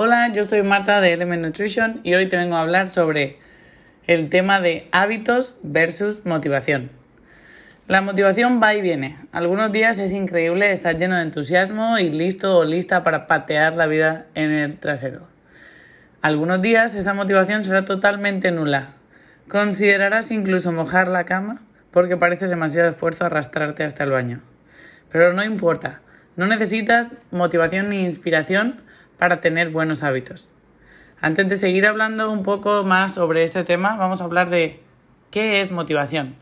Hola, yo soy Marta de Element Nutrition y hoy te vengo a hablar sobre el tema de hábitos versus motivación. La motivación va y viene. Algunos días es increíble, estás lleno de entusiasmo y listo o lista para patear la vida en el trasero. Algunos días esa motivación será totalmente nula. Considerarás incluso mojar la cama porque parece demasiado esfuerzo arrastrarte hasta el baño. Pero no importa, no necesitas motivación ni inspiración para tener buenos hábitos. Antes de seguir hablando un poco más sobre este tema, vamos a hablar de qué es motivación.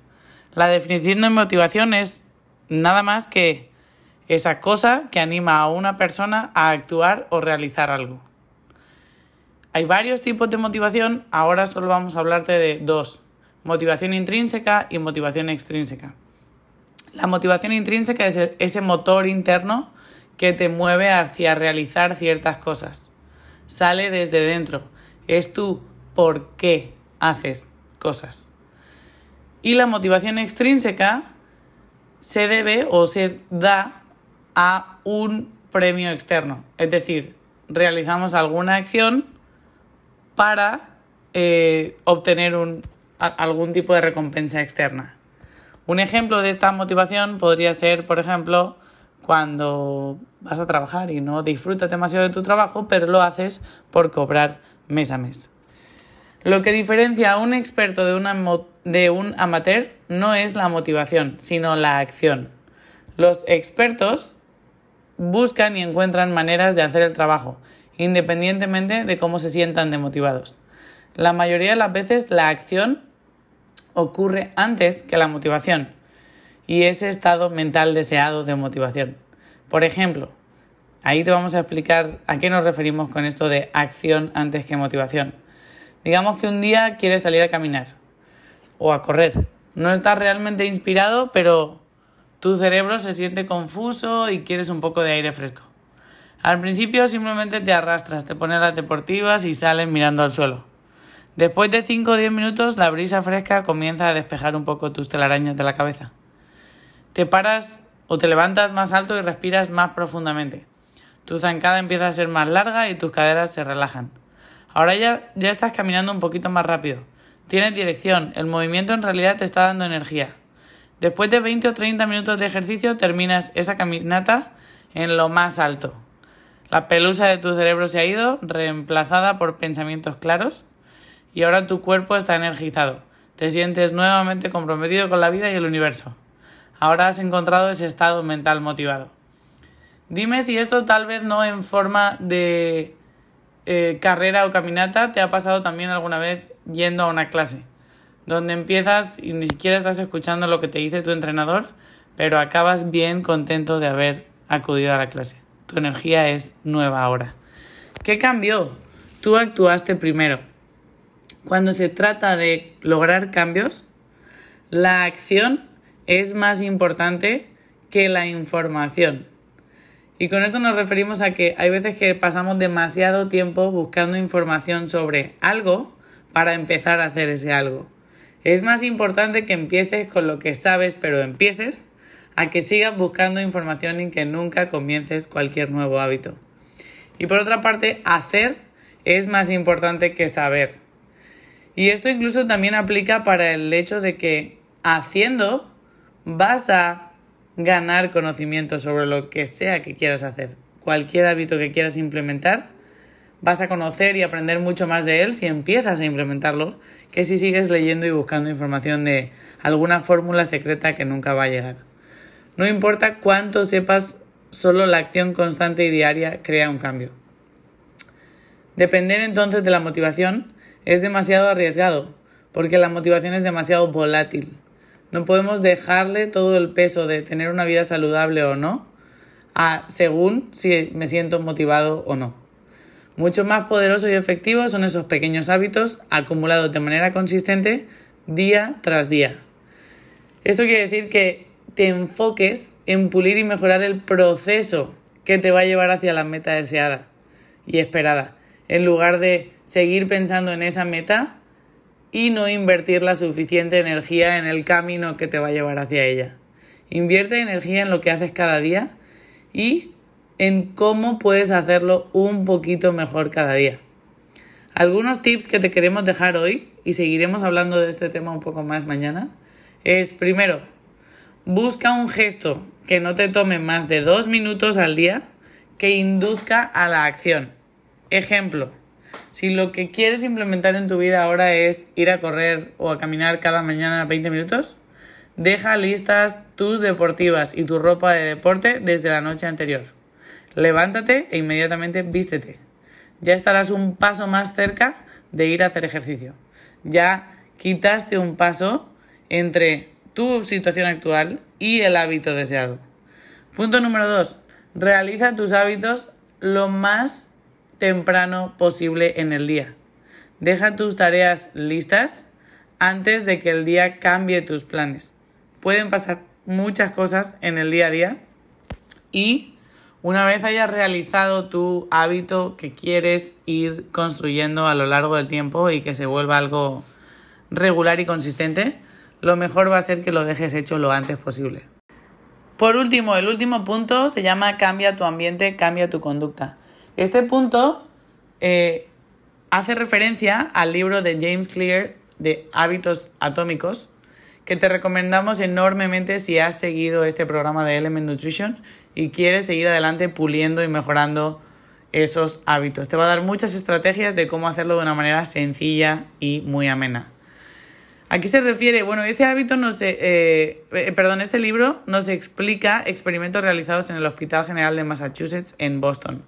La definición de motivación es nada más que esa cosa que anima a una persona a actuar o realizar algo. Hay varios tipos de motivación, ahora solo vamos a hablarte de dos, motivación intrínseca y motivación extrínseca. La motivación intrínseca es ese motor interno que te mueve hacia realizar ciertas cosas. Sale desde dentro, es tú por qué haces cosas. Y la motivación extrínseca se debe o se da a un premio externo. Es decir, realizamos alguna acción para eh, obtener un, algún tipo de recompensa externa. Un ejemplo de esta motivación podría ser, por ejemplo, cuando vas a trabajar y no disfrutas demasiado de tu trabajo, pero lo haces por cobrar mes a mes. Lo que diferencia a un experto de, de un amateur no es la motivación, sino la acción. Los expertos buscan y encuentran maneras de hacer el trabajo, independientemente de cómo se sientan demotivados. La mayoría de las veces la acción ocurre antes que la motivación y ese estado mental deseado de motivación. Por ejemplo, ahí te vamos a explicar a qué nos referimos con esto de acción antes que motivación. Digamos que un día quieres salir a caminar o a correr. No estás realmente inspirado, pero tu cerebro se siente confuso y quieres un poco de aire fresco. Al principio simplemente te arrastras, te pones las deportivas y sales mirando al suelo. Después de 5 o 10 minutos, la brisa fresca comienza a despejar un poco tus telarañas de la cabeza. Te paras o te levantas más alto y respiras más profundamente. Tu zancada empieza a ser más larga y tus caderas se relajan. Ahora ya, ya estás caminando un poquito más rápido. Tienes dirección, el movimiento en realidad te está dando energía. Después de 20 o 30 minutos de ejercicio terminas esa caminata en lo más alto. La pelusa de tu cerebro se ha ido, reemplazada por pensamientos claros, y ahora tu cuerpo está energizado. Te sientes nuevamente comprometido con la vida y el universo. Ahora has encontrado ese estado mental motivado. Dime si esto tal vez no en forma de eh, carrera o caminata te ha pasado también alguna vez yendo a una clase, donde empiezas y ni siquiera estás escuchando lo que te dice tu entrenador, pero acabas bien contento de haber acudido a la clase. Tu energía es nueva ahora. ¿Qué cambió? Tú actuaste primero. Cuando se trata de lograr cambios, la acción es más importante que la información. Y con esto nos referimos a que hay veces que pasamos demasiado tiempo buscando información sobre algo para empezar a hacer ese algo. Es más importante que empieces con lo que sabes, pero empieces, a que sigas buscando información y que nunca comiences cualquier nuevo hábito. Y por otra parte, hacer es más importante que saber. Y esto incluso también aplica para el hecho de que haciendo vas a ganar conocimiento sobre lo que sea que quieras hacer. Cualquier hábito que quieras implementar, vas a conocer y aprender mucho más de él si empiezas a implementarlo que si sigues leyendo y buscando información de alguna fórmula secreta que nunca va a llegar. No importa cuánto sepas, solo la acción constante y diaria crea un cambio. Depender entonces de la motivación es demasiado arriesgado, porque la motivación es demasiado volátil. No podemos dejarle todo el peso de tener una vida saludable o no a según si me siento motivado o no. Mucho más poderoso y efectivo son esos pequeños hábitos acumulados de manera consistente día tras día. Esto quiere decir que te enfoques en pulir y mejorar el proceso que te va a llevar hacia la meta deseada y esperada, en lugar de seguir pensando en esa meta y no invertir la suficiente energía en el camino que te va a llevar hacia ella. Invierte energía en lo que haces cada día y en cómo puedes hacerlo un poquito mejor cada día. Algunos tips que te queremos dejar hoy, y seguiremos hablando de este tema un poco más mañana, es primero, busca un gesto que no te tome más de dos minutos al día que induzca a la acción. Ejemplo, si lo que quieres implementar en tu vida ahora es ir a correr o a caminar cada mañana 20 minutos, deja listas tus deportivas y tu ropa de deporte desde la noche anterior. Levántate e inmediatamente vístete. Ya estarás un paso más cerca de ir a hacer ejercicio. Ya quitaste un paso entre tu situación actual y el hábito deseado. Punto número dos. Realiza tus hábitos lo más temprano posible en el día. Deja tus tareas listas antes de que el día cambie tus planes. Pueden pasar muchas cosas en el día a día y una vez hayas realizado tu hábito que quieres ir construyendo a lo largo del tiempo y que se vuelva algo regular y consistente, lo mejor va a ser que lo dejes hecho lo antes posible. Por último, el último punto se llama cambia tu ambiente, cambia tu conducta. Este punto eh, hace referencia al libro de James Clear de hábitos atómicos, que te recomendamos enormemente si has seguido este programa de Element Nutrition y quieres seguir adelante puliendo y mejorando esos hábitos. Te va a dar muchas estrategias de cómo hacerlo de una manera sencilla y muy amena. Aquí se refiere, bueno, este hábito nos, eh, eh, perdón, este libro nos explica experimentos realizados en el Hospital General de Massachusetts en Boston.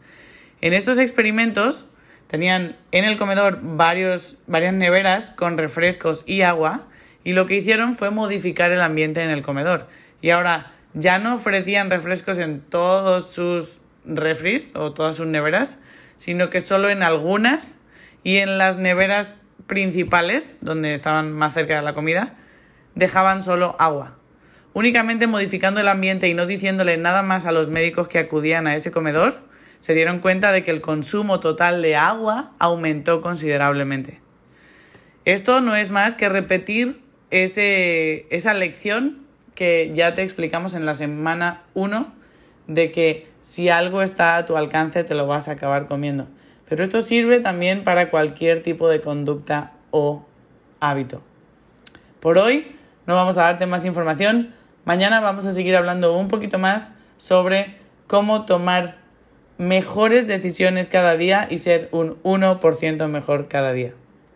En estos experimentos tenían en el comedor varios, varias neveras con refrescos y agua y lo que hicieron fue modificar el ambiente en el comedor. Y ahora ya no ofrecían refrescos en todos sus refris o todas sus neveras, sino que solo en algunas y en las neveras principales, donde estaban más cerca de la comida, dejaban solo agua. Únicamente modificando el ambiente y no diciéndole nada más a los médicos que acudían a ese comedor, se dieron cuenta de que el consumo total de agua aumentó considerablemente. Esto no es más que repetir ese, esa lección que ya te explicamos en la semana 1 de que si algo está a tu alcance te lo vas a acabar comiendo. Pero esto sirve también para cualquier tipo de conducta o hábito. Por hoy no vamos a darte más información. Mañana vamos a seguir hablando un poquito más sobre cómo tomar mejores decisiones cada día y ser un 1% mejor cada día.